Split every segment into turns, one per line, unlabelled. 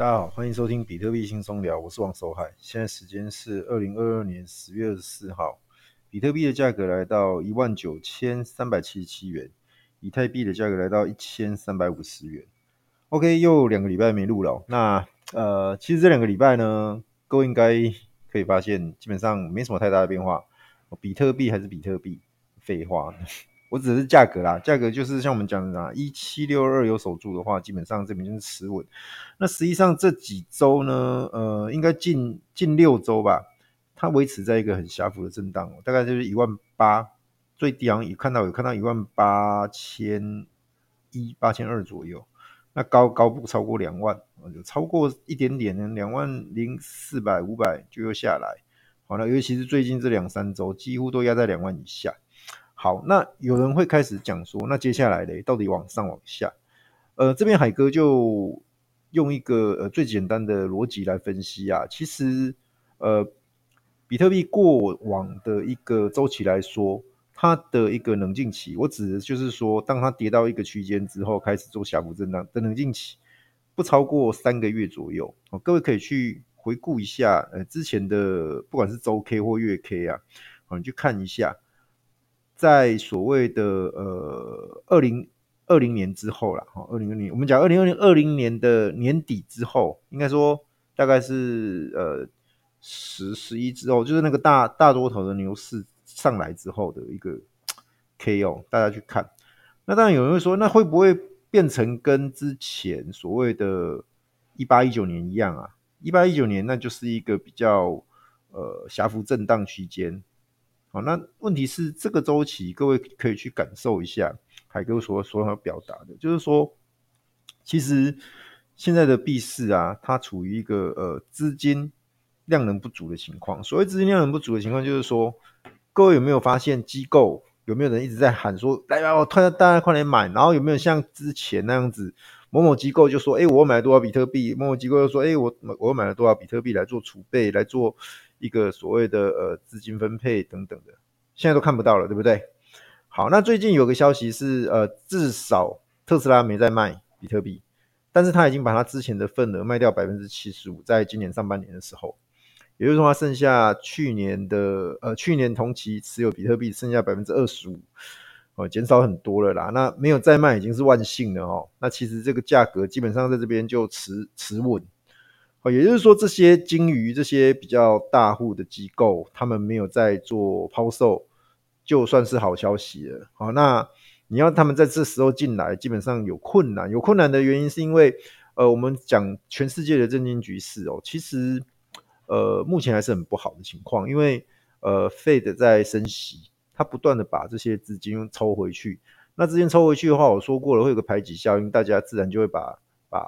大家好，欢迎收听比特币轻松聊，我是王守海。现在时间是二零二二年十月二十四号，比特币的价格来到一万九千三百七十七元，以太币的价格来到一千三百五十元。OK，又两个礼拜没录了。那呃，其实这两个礼拜呢，各位应该可以发现，基本上没什么太大的变化。比特币还是比特币，废话。我指的是价格啦，价格就是像我们讲的啊，一七六二有守住的话，基本上这边就是持稳。那实际上这几周呢，呃，应该近近六周吧，它维持在一个很狭幅的震荡，大概就是一万八，最低好像看到有看到一万八千一、八千二左右。那高高不超过两万，就超过一点点呢，两万零四百、五百就又下来。好了，尤其是最近这两三周，几乎都压在两万以下。好，那有人会开始讲说，那接下来嘞，到底往上往下？呃，这边海哥就用一个呃最简单的逻辑来分析啊。其实，呃，比特币过往的一个周期来说，它的一个冷静期，我指的就是说，当它跌到一个区间之后，开始做小幅震荡的冷静期，不超过三个月左右。哦，各位可以去回顾一下，呃，之前的不管是周 K 或月 K 啊，哦，你去看一下。在所谓的呃二零二零年之后了哈，二零二零我们讲二零二零二零年的年底之后，应该说大概是呃十十一之后，就是那个大大多头的牛市上来之后的一个 KO，大家去看。那当然有人会说，那会不会变成跟之前所谓的一八一九年一样啊？一八一九年那就是一个比较呃狭幅震荡区间。好，那问题是这个周期，各位可以去感受一下海哥所所要表达的，就是说，其实现在的币市啊，它处于一个呃资金量能不足的情况。所谓资金量能不足的情况，就是说，各位有没有发现机构有没有人一直在喊说，来吧，我推大家快点买，然后有没有像之前那样子，某某机构就说，哎，我买了多少比特币，某某机构又说，哎，我我买了多少比特币来做储备，来做。一个所谓的呃资金分配等等的，现在都看不到了，对不对？好，那最近有个消息是，呃，至少特斯拉没在卖比特币，但是他已经把他之前的份额卖掉百分之七十五，在今年上半年的时候，也就是说，他剩下去年的呃去年同期持有比特币剩下百分之二十五，哦，减少很多了啦。那没有再卖已经是万幸了哦。那其实这个价格基本上在这边就持持稳。哦，也就是说，这些鲸鱼、这些比较大户的机构，他们没有在做抛售，就算是好消息了。好，那你要他们在这时候进来，基本上有困难。有困难的原因是因为，呃，我们讲全世界的政经局势哦，其实，呃，目前还是很不好的情况，因为，呃，Fed 在升息，它不断的把这些资金抽回去。那资金抽回去的话，我说过了，会有个排挤效应，大家自然就会把。把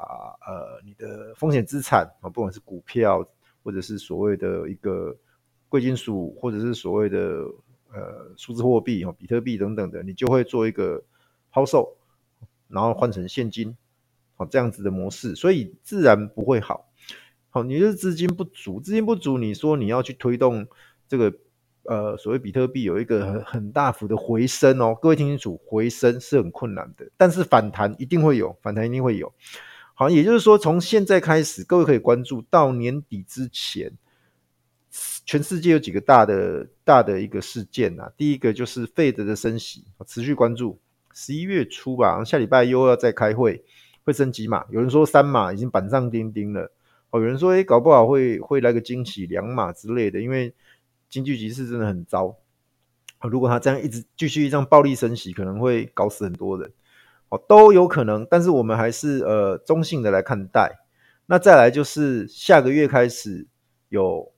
呃你的风险资产啊，不管是股票，或者是所谓的一个贵金属，或者是所谓的呃数字货币哦，比特币等等的，你就会做一个抛售，然后换成现金，好这样子的模式，所以自然不会好。好，你就是资金不足，资金不足，你说你要去推动这个呃所谓比特币有一个很很大幅的回升哦，各位听清楚，回升是很困难的，但是反弹一定会有，反弹一定会有。好，也就是说，从现在开始，各位可以关注到年底之前，全世界有几个大的大的一个事件啊。第一个就是 Fed 的升息，持续关注。十一月初吧，下礼拜又要再开会，会升几码？有人说三码已经板上钉钉了。哦，有人说，诶，搞不好会会来个惊喜两码之类的，因为经济局势真的很糟。如果他这样一直继续这样暴力升息，可能会搞死很多人。哦都有可能，但是我们还是呃中性的来看待。那再来就是下个月开始有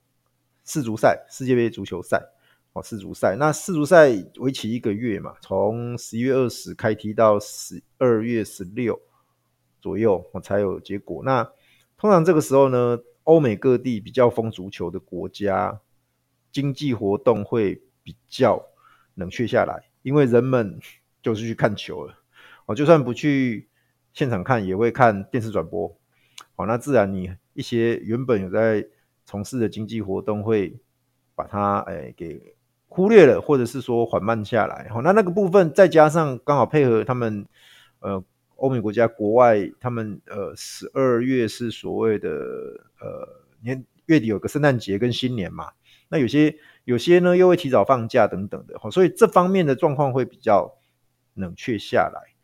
世足赛，世界杯足球赛哦，世足赛。那世足赛为期一个月嘛，从十一月二十开踢到十二月十六左右，我才有结果。那通常这个时候呢，欧美各地比较疯足球的国家，经济活动会比较冷却下来，因为人们就是去看球了。哦，就算不去现场看，也会看电视转播。好，那自然你一些原本有在从事的经济活动会把它诶给忽略了，或者是说缓慢下来。好，那那个部分再加上刚好配合他们呃欧美国家国外他们呃十二月是所谓的呃年月底有个圣诞节跟新年嘛，那有些有些呢又会提早放假等等的，所以这方面的状况会比较冷却下来。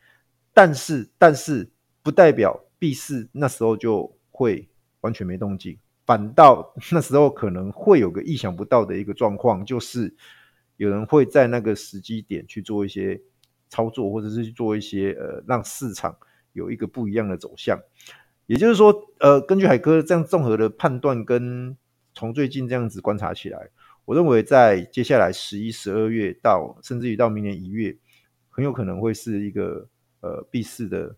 但是但是不代表币市那时候就会完全没动静，反倒那时候可能会有个意想不到的一个状况，就是有人会在那个时机点去做一些。操作，或者是去做一些呃，让市场有一个不一样的走向。也就是说，呃，根据海哥这样综合的判断，跟从最近这样子观察起来，我认为在接下来十一、十二月到甚至于到明年一月，很有可能会是一个呃币市的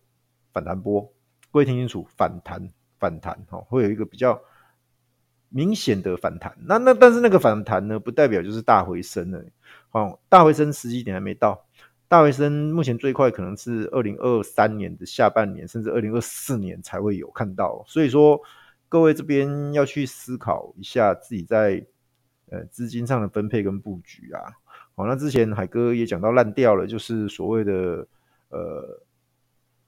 反弹波。各位听清楚，反弹，反弹，哈、哦，会有一个比较明显的反弹。那那但是那个反弹呢，不代表就是大回升了。哦，大回升时机点还没到。大回升目前最快可能是二零二三年的下半年，甚至二零二四年才会有看到。所以说，各位这边要去思考一下自己在呃资金上的分配跟布局啊。好，那之前海哥也讲到烂掉了，就是所谓的呃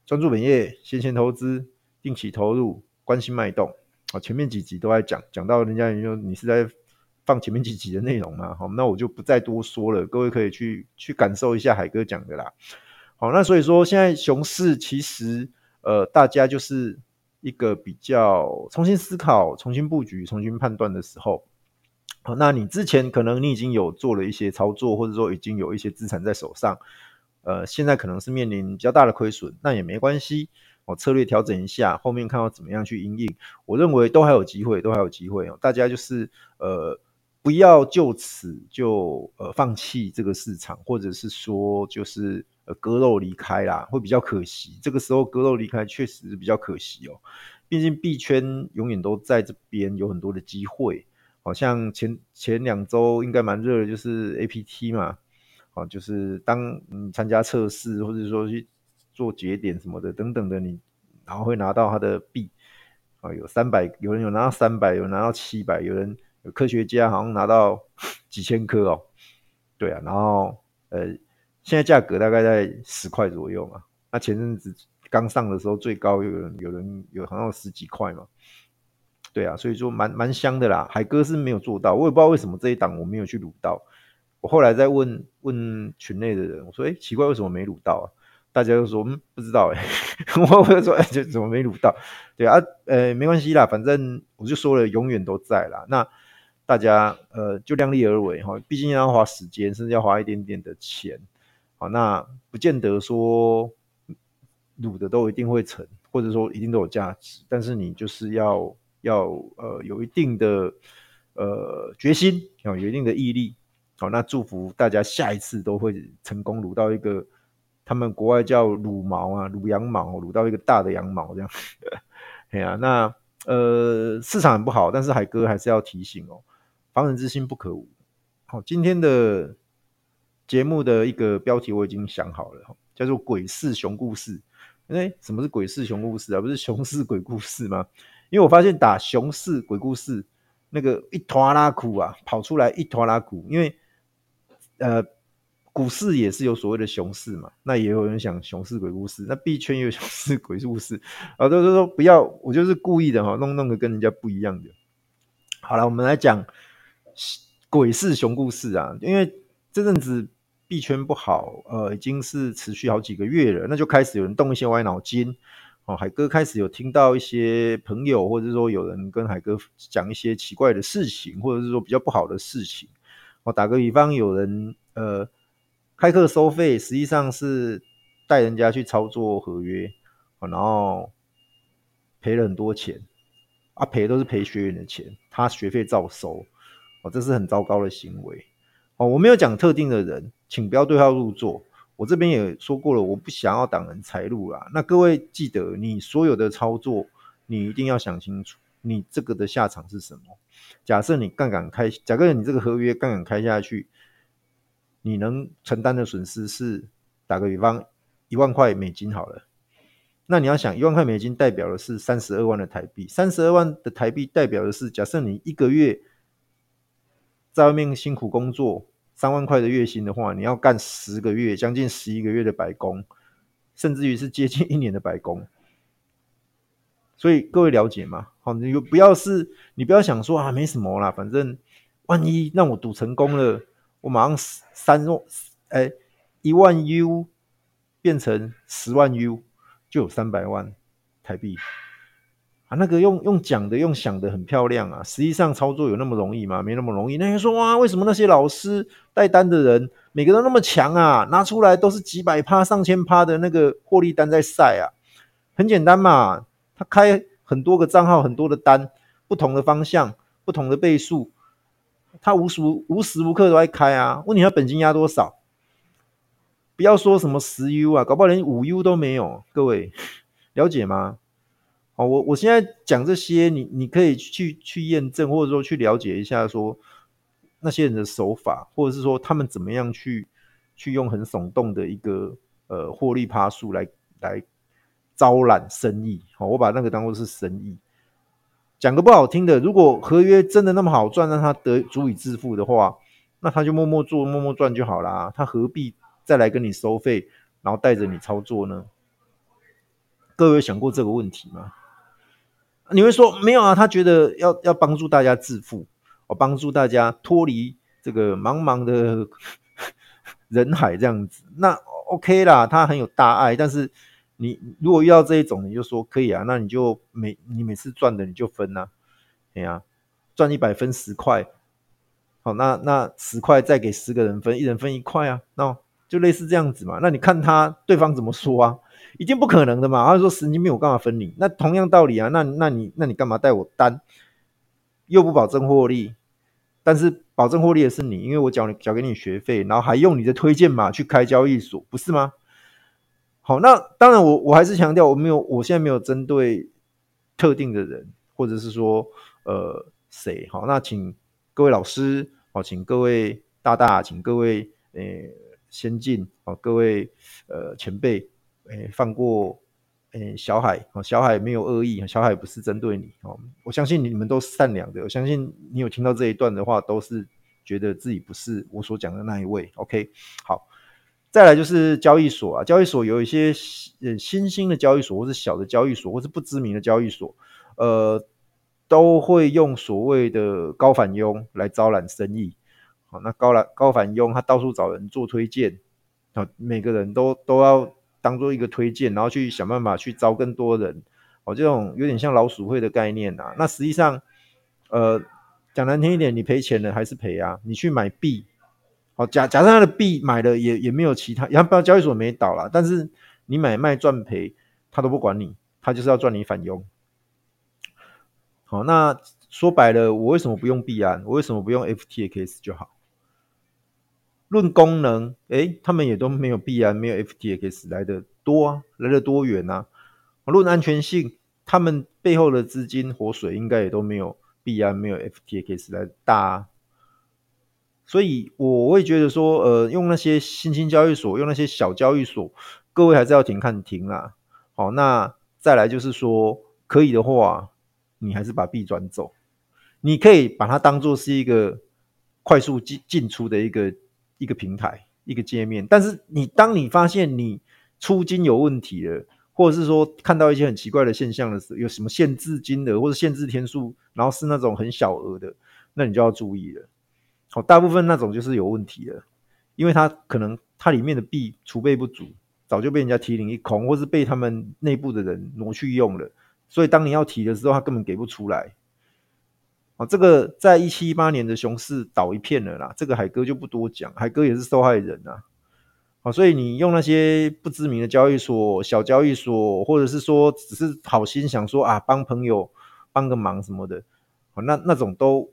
专注本业、闲钱投资、定期投入、关心脉动。好，前面几集都在讲，讲到人家也就你是在。放前面几集的内容嘛，好，那我就不再多说了，各位可以去去感受一下海哥讲的啦。好，那所以说现在熊市其实呃，大家就是一个比较重新思考、重新布局、重新判断的时候。好，那你之前可能你已经有做了一些操作，或者说已经有一些资产在手上，呃，现在可能是面临比较大的亏损，那也没关系，我策略调整一下，后面看要怎么样去因应，我认为都还有机会，都还有机会哦。大家就是呃。不要就此就呃放弃这个市场，或者是说就是呃割肉离开啦，会比较可惜。这个时候割肉离开确实是比较可惜哦。毕竟币圈永远都在这边有很多的机会，好像前前两周应该蛮热的，就是 APT 嘛，啊，就是当你参加测试或者说去做节点什么的等等的，你然后会拿到它的币啊，有三百，有人有拿到三百，有拿到七百，有人有。科学家好像拿到 几千颗哦，对啊，然后呃，现在价格大概在十块左右嘛。那前阵子刚上的时候，最高有人有人有好像有十几块嘛。对啊，所以说蛮蛮香的啦。海哥是没有做到，我也不知道为什么这一档我没有去撸到。后来再问问群内的人，我说：“哎，奇怪，为什么没卤到啊？”大家就说：“嗯，不知道。”哎，我我就说：“哎，这怎么没卤到？”对啊，呃，没关系啦，反正我就说了，永远都在啦。那。大家呃就量力而为哈，毕竟要花时间，甚至要花一点点的钱，好，那不见得说卤的都一定会成，或者说一定都有价值，但是你就是要要呃有一定的呃决心，有一定的毅力，好，那祝福大家下一次都会成功撸到一个他们国外叫撸毛啊，撸羊毛，撸到一个大的羊毛这样，哎呀，那呃市场很不好，但是海哥还是要提醒哦。防人之心不可无。好，今天的节目的一个标题我已经想好了，叫做“鬼市熊故事”。哎，什么是鬼市熊故事啊？不是熊市鬼故事吗？因为我发现打熊市鬼故事，那个一拖拉苦啊，跑出来一拖拉苦。因为呃，股市也是有所谓的熊市嘛，那也有人想熊市鬼故事，那币圈也有熊市鬼故事啊，都是说不要，我就是故意的哈，弄弄个跟人家不一样的。好了，我们来讲。鬼市熊故事啊，因为这阵子币圈不好，呃，已经是持续好几个月了，那就开始有人动一些歪脑筋。哦，海哥开始有听到一些朋友，或者说有人跟海哥讲一些奇怪的事情，或者是说比较不好的事情。我打个比方，有人呃开课收费，实际上是带人家去操作合约，然后赔了很多钱，啊，赔都是赔学员的钱，他学费照收。哦这是很糟糕的行为哦！我没有讲特定的人，请不要对号入座。我这边也说过了，我不想要挡人财路啦。那各位记得，你所有的操作，你一定要想清楚，你这个的下场是什么？假设你杠杆开，假设你这个合约杠杆开下去，你能承担的损失是，打个比方，一万块美金好了。那你要想，一万块美金代表的是三十二万的台币，三十二万的台币代表的是，假设你一个月。在外面辛苦工作三万块的月薪的话，你要干十个月，将近十一个月的白工，甚至于是接近一年的白工。所以各位了解吗？好，你不要是，你不要想说啊，没什么啦，反正万一让我赌成功了，我马上三万，哎，一万 U 变成十万 U，就有三百万台币啊。那个用用讲的，用想的很漂亮啊，实际上操作有那么容易吗？没那么容易。那些说哇，为什么那些老师带单的人，每个都那么强啊？拿出来都是几百趴、上千趴的那个获利单在晒啊？很简单嘛。他开很多个账号，很多的单，不同的方向，不同的倍数，他无时无时无刻都在开啊。问你他本金压多少？不要说什么十 U 啊，搞不好连五 U 都没有。各位了解吗？好，我我现在讲这些，你你可以去去验证，或者说去了解一下，说那些人的手法，或者是说他们怎么样去去用很耸动的一个呃获利趴数来来。招揽生意，好，我把那个当做是生意。讲个不好听的，如果合约真的那么好赚，让他得足以致富的话，那他就默默做，默默赚就好啦。他何必再来跟你收费，然后带着你操作呢？各位想过这个问题吗？你会说没有啊？他觉得要要帮助大家致富，我帮助大家脱离这个茫茫的 人海这样子，那 OK 啦，他很有大爱，但是。你如果遇到这一种，你就说可以啊，那你就每你每次赚的你就分呐，对呀，赚一百分十块，好，那那十块再给十个人分，一人分一块啊，那就类似这样子嘛。那你看他对方怎么说啊？已经不可能的嘛。他说神经病，我干嘛分你？那同样道理啊，那那你那你干嘛带我单？又不保证获利，但是保证获利的是你，因为我缴你缴给你学费，然后还用你的推荐码去开交易所，不是吗？好，那当然我，我还是强调，我没有，我现在没有针对特定的人，或者是说，呃，谁？好，那请各位老师，好，请各位大大，请各位，呃，先进，好，各位，呃，前辈，诶，放过，诶，小海，好，小海没有恶意，小海不是针对你，哦，我相信你们都善良的，我相信你有听到这一段的话，都是觉得自己不是我所讲的那一位，OK，好。再来就是交易所啊，交易所有一些呃新兴的交易所，或是小的交易所，或是不知名的交易所，呃，都会用所谓的高返佣来招揽生意。好，那高揽高返佣，他到处找人做推荐，啊，每个人都都要当做一个推荐，然后去想办法去招更多人。哦，这种有点像老鼠会的概念啊。那实际上，呃，讲难听一点，你赔钱了还是赔啊？你去买币。好，假假设他的币买了也也没有其他，然后不知道交易所没倒了，但是你买卖赚赔他都不管你，他就是要赚你返佣。好，那说白了，我为什么不用币安？我为什么不用 FTX 就好？论功能，诶，他们也都没有币安，没有 FTX 来的多啊，来的多远啊。论安全性，他们背后的资金活水应该也都没有币安，没有 FTX 来大啊。所以我会觉得说，呃，用那些新兴交易所，用那些小交易所，各位还是要停看停啦。好，那再来就是说，可以的话，你还是把币转走。你可以把它当做是一个快速进进出的一个一个平台，一个界面。但是你当你发现你出金有问题了，或者是说看到一些很奇怪的现象的时候，有什么限制金额或者限制天数，然后是那种很小额的，那你就要注意了。哦，大部分那种就是有问题了，因为它可能它里面的币储备不足，早就被人家提领一空，或是被他们内部的人挪去用了，所以当你要提的时候，他根本给不出来。哦，这个在一七一八年的熊市倒一片了啦，这个海哥就不多讲，海哥也是受害人啊。好，所以你用那些不知名的交易所、小交易所，或者是说只是好心想说啊，帮朋友帮个忙什么的，哦，那那种都。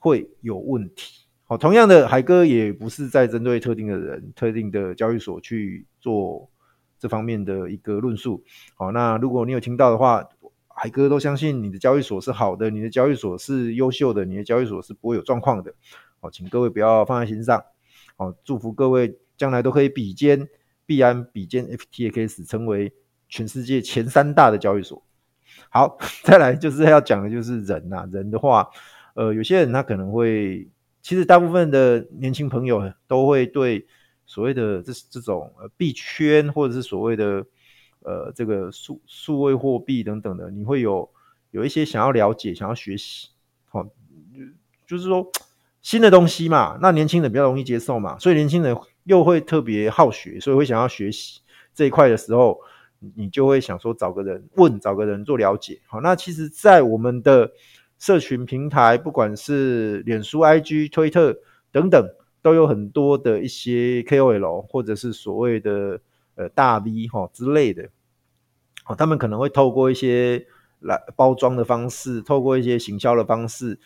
会有问题。好，同样的，海哥也不是在针对特定的人、特定的交易所去做这方面的一个论述。好，那如果你有听到的话，海哥都相信你的交易所是好的，你的交易所是优秀的，你的交易所是不会有状况的。好，请各位不要放在心上。好，祝福各位将来都可以比肩币安、比肩 FTX，成为全世界前三大的交易所。好，再来就是要讲的就是人呐、人的话。呃，有些人他可能会，其实大部分的年轻朋友都会对所谓的这这种呃币圈，或者是所谓的呃这个数数位货币等等的，你会有有一些想要了解、想要学习，好、哦，就是说新的东西嘛，那年轻人比较容易接受嘛，所以年轻人又会特别好学，所以会想要学习这一块的时候，你就会想说找个人问，找个人做了解。好，那其实，在我们的社群平台，不管是脸书、IG、推特等等。都有很多的一些 KOL 或者是所谓的呃大 V 哈之类的，哦，他们可能会透过一些来包装的方式，透过一些行销的方式，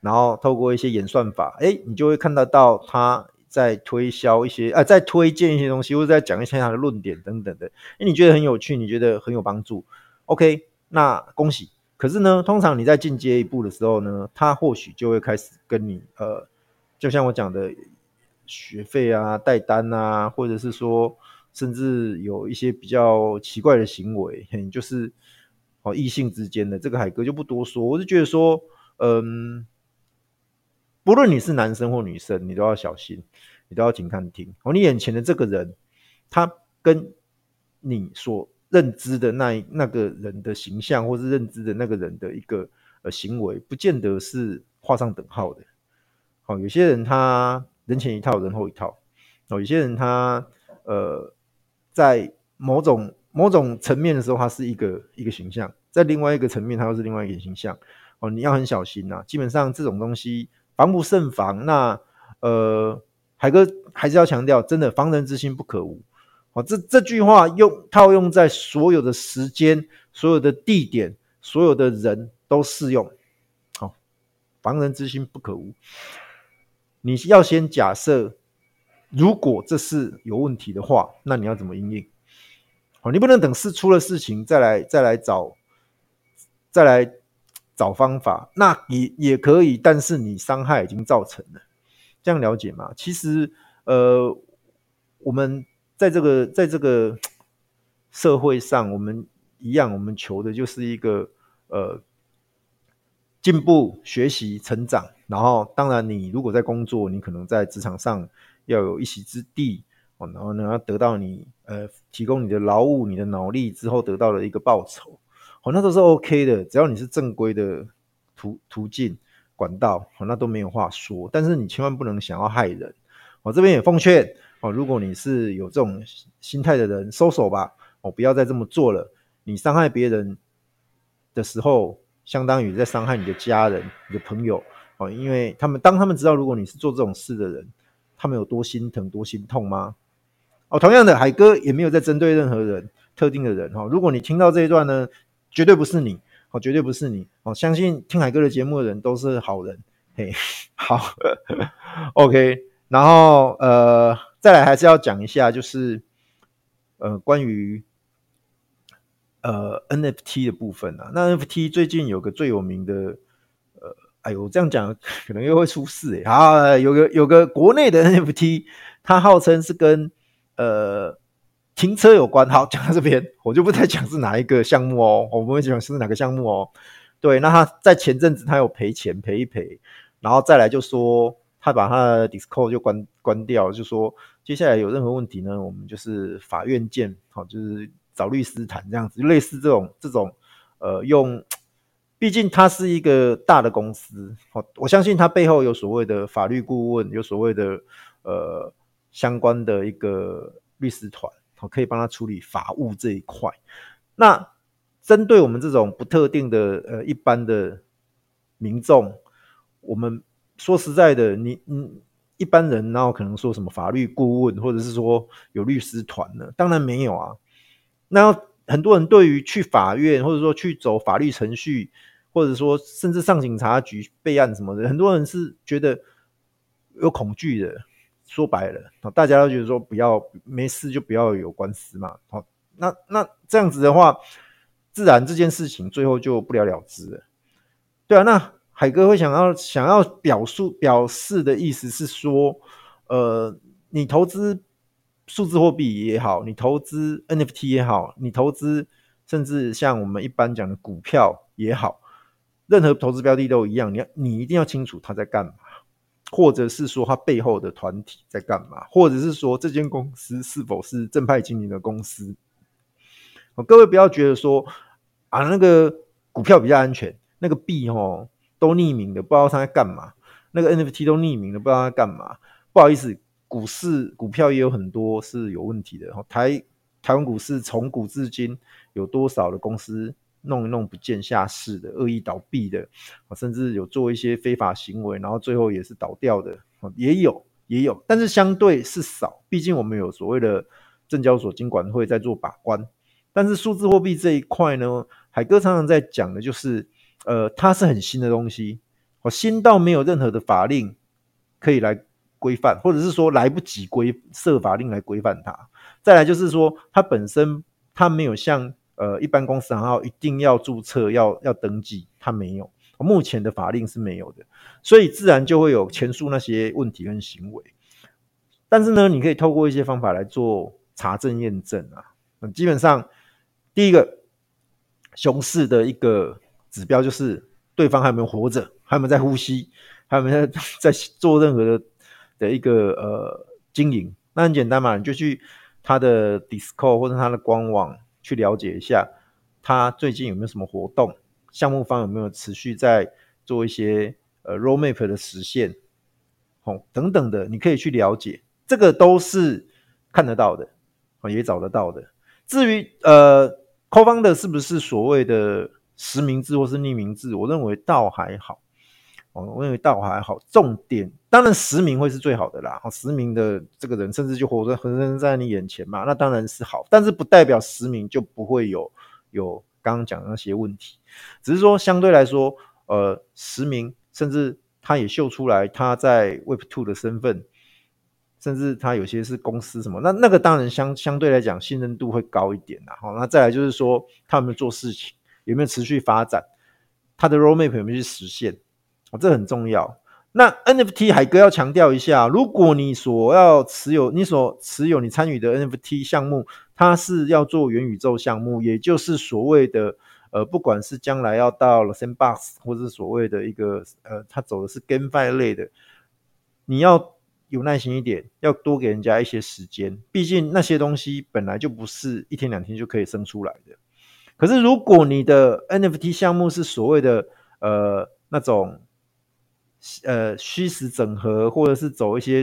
然后透过一些演算法，哎，你就会看得到他在推销一些啊，在推荐一些东西，或者在讲一些他的论点等等的，哎，你觉得很有趣，你觉得很有帮助，OK，那恭喜。可是呢，通常你在进阶一步的时候呢，他或许就会开始跟你呃。就像我讲的，学费啊、代单啊，或者是说，甚至有一些比较奇怪的行为，就是哦，异性之间的这个海哥就不多说。我是觉得说，嗯，不论你是男生或女生，你都要小心，你都要请看听。哦，你眼前的这个人，他跟你所认知的那那个人的形象，或是认知的那个人的一个呃行为，不见得是画上等号的。哦，有些人他人前一套，人后一套。哦，有些人他呃，在某种某种层面的时候，他是一个一个形象；在另外一个层面，他又是另外一个形象。哦，你要很小心呐、基本上这种东西防不胜防。那呃，海哥还是要强调，真的防人之心不可无。哦，这这句话用套用在所有的时间、所有的地点、所有的人都适用。好、防人之心不可无。你要先假设，如果这是有问题的话，那你要怎么应应？好，你不能等事出了事情再来再来找，再来找方法。那也也可以，但是你伤害已经造成了，这样了解吗？其实，呃，我们在这个在这个社会上，我们一样，我们求的就是一个呃。进步、学习、成长，然后当然，你如果在工作，你可能在职场上要有一席之地哦，然后呢，要得到你呃提供你的劳务、你的脑力之后得到的一个报酬，哦，那都是 OK 的，只要你是正规的途途径管道，哦，那都没有话说。但是你千万不能想要害人，我这边也奉劝哦，如果你是有这种心态的人，收手吧，哦，不要再这么做了。你伤害别人的时候。相当于在伤害你的家人、你的朋友哦，因为他们当他们知道如果你是做这种事的人，他们有多心疼、多心痛吗？哦，同样的，海哥也没有在针对任何人、特定的人哈。如果你听到这一段呢，绝对不是你哦，绝对不是你哦。相信听海哥的节目的人都是好人，嘿，好，OK。然后呃，再来还是要讲一下，就是呃，关于。呃，NFT 的部分啊，那 NFT 最近有个最有名的，呃，哎呦，这样讲可能又会出事哎。好，有个有个国内的 NFT，它号称是跟呃停车有关。好，讲到这边，我就不再讲是哪一个项目哦，我不会讲是哪个项目哦。对，那他在前阵子他有赔钱赔一赔，然后再来就说他把他的 Discord 就关关掉，就说接下来有任何问题呢，我们就是法院见，好，就是。找律师谈这样子，类似这种这种，呃，用，毕竟他是一个大的公司，好我相信他背后有所谓的法律顾问，有所谓的呃相关的一个律师团，好可以帮他处理法务这一块。那针对我们这种不特定的呃一般的民众，我们说实在的，你你一般人然后可能说什么法律顾问，或者是说有律师团呢？当然没有啊。那很多人对于去法院，或者说去走法律程序，或者说甚至上警察局备案什么的，很多人是觉得有恐惧的。说白了，大家都觉得说不要没事就不要有官司嘛。好，那那这样子的话，自然这件事情最后就不了了之了。对啊，那海哥会想要想要表述表示的意思是说，呃，你投资。数字货币也好，你投资 NFT 也好，你投资甚至像我们一般讲的股票也好，任何投资标的都一样，你要你一定要清楚他在干嘛。或者是说它背后的团体在干嘛，或者是说这间公司是否是正派经营的公司。各位不要觉得说啊，那个股票比较安全，那个币哦都匿名的，不知道他在干嘛。那个 NFT 都匿名的，不知道他在干嘛。不好意思，股市股票也有很多是有问题的。台台湾股市从古至今有多少的公司弄一弄不见下市的，恶意倒闭的，甚至有做一些非法行为，然后最后也是倒掉的，也有也有，但是相对是少。毕竟我们有所谓的证交所金管会在做把关。但是数字货币这一块呢，海哥常常在讲的就是，呃，它是很新的东西，哦，新到没有任何的法令可以来规范，或者是说来不及规设法令来规范它。再来就是说，它本身它没有像呃一般公司行号一定要注册要要登记，它没有，目前的法令是没有的，所以自然就会有前述那些问题跟行为。但是呢，你可以透过一些方法来做查证验证啊，基本上。第一个熊市的一个指标就是对方还有没有活着，还有没有在呼吸，还有没有在做任何的的一个呃经营。那很简单嘛，你就去他的 d i s c o 或者他的官网去了解一下，他最近有没有什么活动，项目方有没有持续在做一些呃 roadmap 的实现，哦等等的，你可以去了解，这个都是看得到的，也找得到的。至于呃。COFUND 是不是所谓的实名制或是匿名制？我认为倒还好，我认为倒还好。重点当然实名会是最好的啦，实名的这个人甚至就活生生在你眼前嘛，那当然是好。但是不代表实名就不会有有刚刚讲的那些问题，只是说相对来说，呃，实名甚至他也秀出来他在 Web Two 的身份。甚至他有些是公司什么，那那个当然相相对来讲信任度会高一点啦。好，那再来就是说他们做事情有没有持续发展，他的 roadmap 有没有去实现，哦，这很重要。那 NFT 海哥要强调一下，如果你所要持有、你所持有、你参与的 NFT 项目，它是要做元宇宙项目，也就是所谓的呃，不管是将来要到了 Sandbox，或者所谓的一个呃，他走的是 GameFi 类的，你要。有耐心一点，要多给人家一些时间。毕竟那些东西本来就不是一天两天就可以生出来的。可是如果你的 NFT 项目是所谓的呃那种呃虚实整合，或者是走一些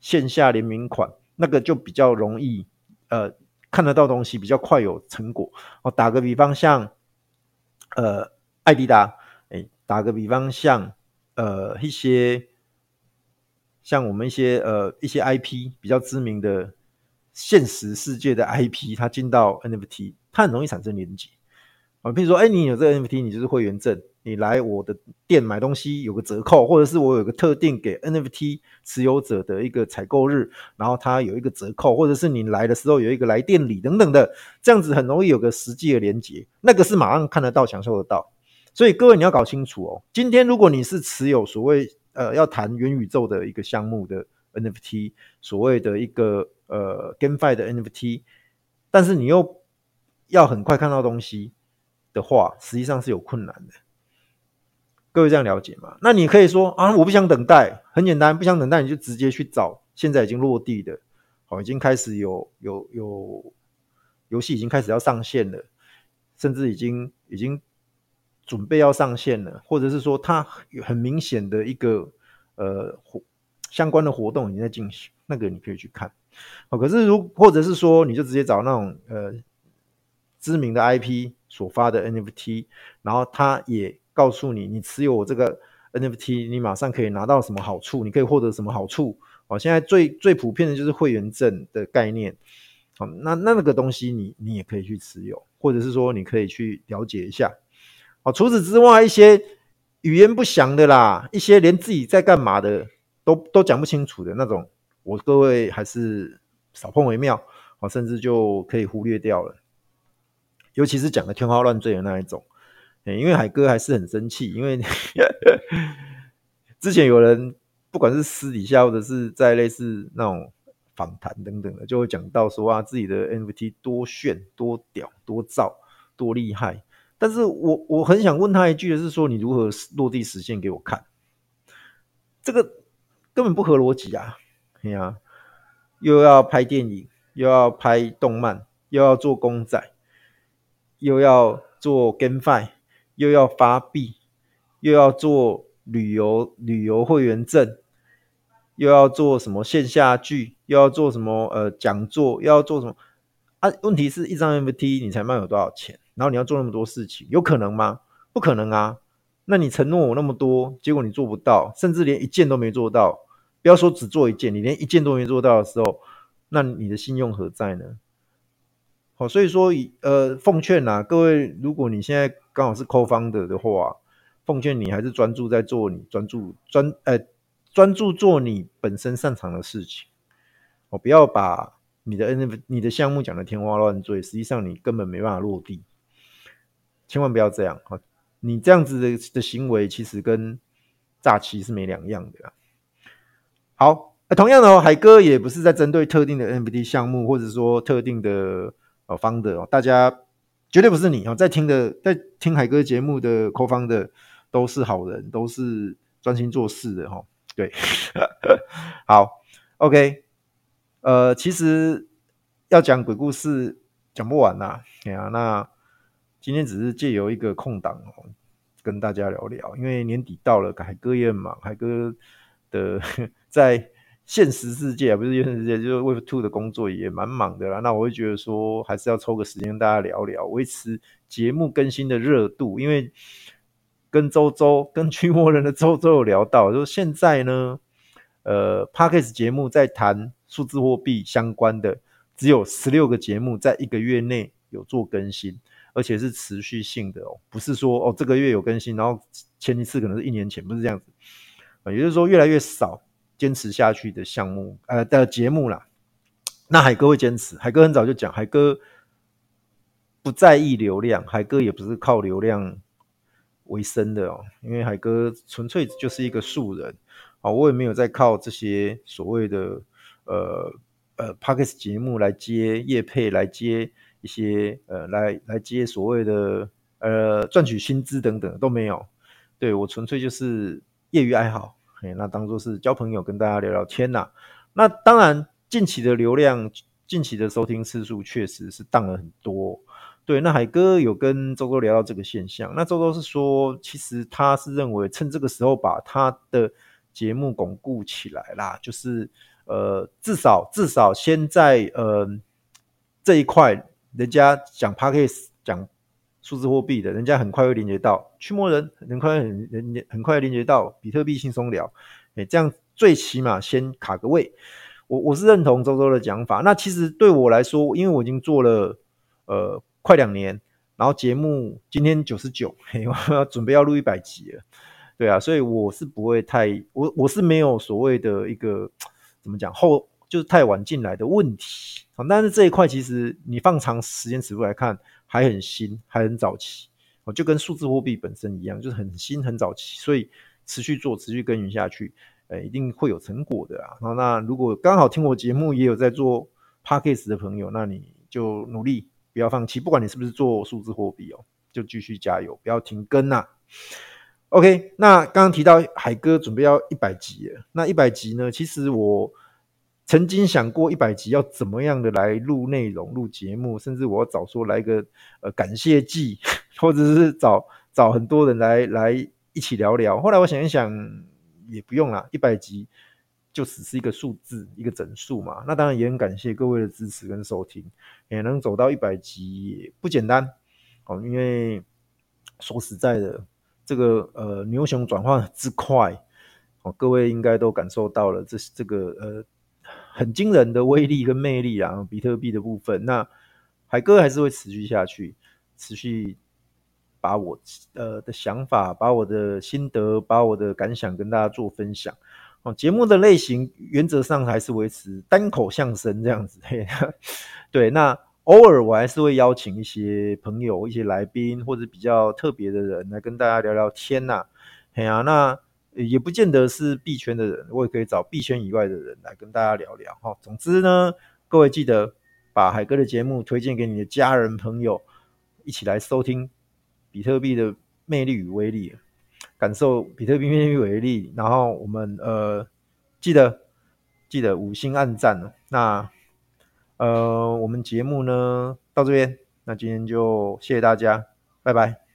线下联名款，那个就比较容易呃看得到东西，比较快有成果。我打个比方，像呃艾迪达，哎，打个比方像呃一些。像我们一些呃一些 IP 比较知名的现实世界的 IP，它进到 NFT，它很容易产生连接啊。比如说，哎，你有这个 NFT，你就是会员证，你来我的店买东西有个折扣，或者是我有个特定给 NFT 持有者的一个采购日，然后它有一个折扣，或者是你来的时候有一个来店礼等等的，这样子很容易有个实际的连接，那个是马上看得到、享受得到。所以各位你要搞清楚哦，今天如果你是持有所谓呃，要谈元宇宙的一个项目的 NFT，所谓的一个呃 GameFi 的 NFT，但是你又要很快看到东西的话，实际上是有困难的。各位这样了解吗？那你可以说啊，我不想等待，很简单，不想等待，你就直接去找现在已经落地的，好，已经开始有有有游戏已经开始要上线了，甚至已经已经。准备要上线了，或者是说它有很明显的一个呃活相关的活动已经在进行，那个你可以去看。哦，可是如或者是说你就直接找那种呃知名的 IP 所发的 NFT，然后他也告诉你，你持有我这个 NFT，你马上可以拿到什么好处，你可以获得什么好处。哦，现在最最普遍的就是会员证的概念。好，那那那个东西你你也可以去持有，或者是说你可以去了解一下。哦，除此之外，一些语言不详的啦，一些连自己在干嘛的都都讲不清楚的那种，我各位还是少碰为妙，哦，甚至就可以忽略掉了。尤其是讲的天花乱坠的那一种，欸，因为海哥还是很生气，因为 之前有人不管是私底下或者是在类似那种访谈等等的，就会讲到说啊，自己的 NFT 多炫、多屌、多燥、多厉害。但是我我很想问他一句的是说，你如何落地实现给我看？这个根本不合逻辑啊！哎呀，又要拍电影，又要拍动漫，又要做公仔，又要做 GameFi，又要发币，又要做旅游旅游会员证，又要做什么线下剧，又要做什么呃讲座，又要做什么啊？问题是一张 MFT 你才卖有多少钱？然后你要做那么多事情，有可能吗？不可能啊！那你承诺我那么多，结果你做不到，甚至连一件都没做到。不要说只做一件，你连一件都没做到的时候，那你的信用何在呢？好，所以说，呃，奉劝呐、啊，各位，如果你现在刚好是扣方的的话，奉劝你还是专注在做你专注专呃专注做你本身擅长的事情。哦，不要把你的 N F 你的项目讲得天花乱坠，实际上你根本没办法落地。千万不要这样哦！你这样子的的行为，其实跟诈欺是没两样的。好，同样的哦，海哥也不是在针对特定的 NFT 项目，或者说特定的呃方的哦，大家绝对不是你哦，在听的在听海哥节目的 co-founder 都是好人，都是专心做事的哈。对，好，OK，呃，其实要讲鬼故事讲不完呐，对啊，那今天只是借由一个空档哦，跟大家聊聊，因为年底到了，海哥也很忙，海哥的。在现实世界，不是现实世界，就是 Web Two 的工作也蛮忙的啦。那我会觉得说，还是要抽个时间跟大家聊聊，维持节目更新的热度。因为跟周周、跟驱魔人的周周有聊到，就是现在呢，呃，Podcast 节目在谈数字货币相关的，只有十六个节目在一个月内有做更新，而且是持续性的哦，不是说哦这个月有更新，然后前一次可能是一年前，不是这样子。也就是说，越来越少。坚持下去的项目，呃的节目啦，那海哥会坚持。海哥很早就讲，海哥不在意流量，海哥也不是靠流量为生的哦，因为海哥纯粹就是一个素人，啊，我也没有在靠这些所谓的呃呃 Podcast 节目来接业配，来接一些呃来来接所谓的呃赚取薪资等等都没有，对，我纯粹就是业余爱好。嘿，那当做是交朋友，跟大家聊聊天呐。那当然，近期的流量、近期的收听次数确实是降了很多。对，那海哥有跟周周聊到这个现象。那周周是说，其实他是认为趁这个时候把他的节目巩固起来啦，就是呃，至少至少先在呃这一块，人家讲 Podcast 讲。数字货币的，人家很快会连接到驱魔人，很快很很很快连接到比特币轻松聊，哎，这样最起码先卡个位。我我是认同周周的讲法。那其实对我来说，因为我已经做了呃快两年，然后节目今天九十九，嘿，我要准备要录一百集了，对啊，所以我是不会太我我是没有所谓的一个怎么讲后就是太晚进来的问题。但是这一块其实你放长时间尺度来看。还很新，还很早期，哦，就跟数字货币本身一样，就是很新很早期，所以持续做，持续耕耘下去，呃，一定会有成果的啊。那如果刚好听我节目也有在做 Podcast 的朋友，那你就努力，不要放弃，不管你是不是做数字货币哦，就继续加油，不要停更呐。OK，那刚刚提到海哥准备要一百集，那一百集呢，其实我。曾经想过一百集要怎么样的来录内容、录节目，甚至我要找说来个呃感谢祭，或者是找找很多人来来一起聊聊。后来我想一想，也不用啦，一百集就只是一个数字、一个整数嘛。那当然也很感谢各位的支持跟收听，也能走到一百集也不简单哦。因为说实在的，这个呃牛熊转换之快哦，各位应该都感受到了这这个呃。很惊人的威力跟魅力啊！比特币的部分，那海哥还是会持续下去，持续把我呃的想法、把我的心得、把我的感想跟大家做分享。哦，节目的类型原则上还是维持单口相声这样子。嘿，对，那偶尔我还是会邀请一些朋友、一些来宾或者比较特别的人来跟大家聊聊天呐、啊。嘿啊，那。也不见得是币圈的人，我也可以找币圈以外的人来跟大家聊聊哈。总之呢，各位记得把海哥的节目推荐给你的家人朋友，一起来收听比特币的魅力与威力，感受比特币魅力与威力。然后我们呃，记得记得五星按赞哦。那呃，我们节目呢到这边，那今天就谢谢大家，拜拜。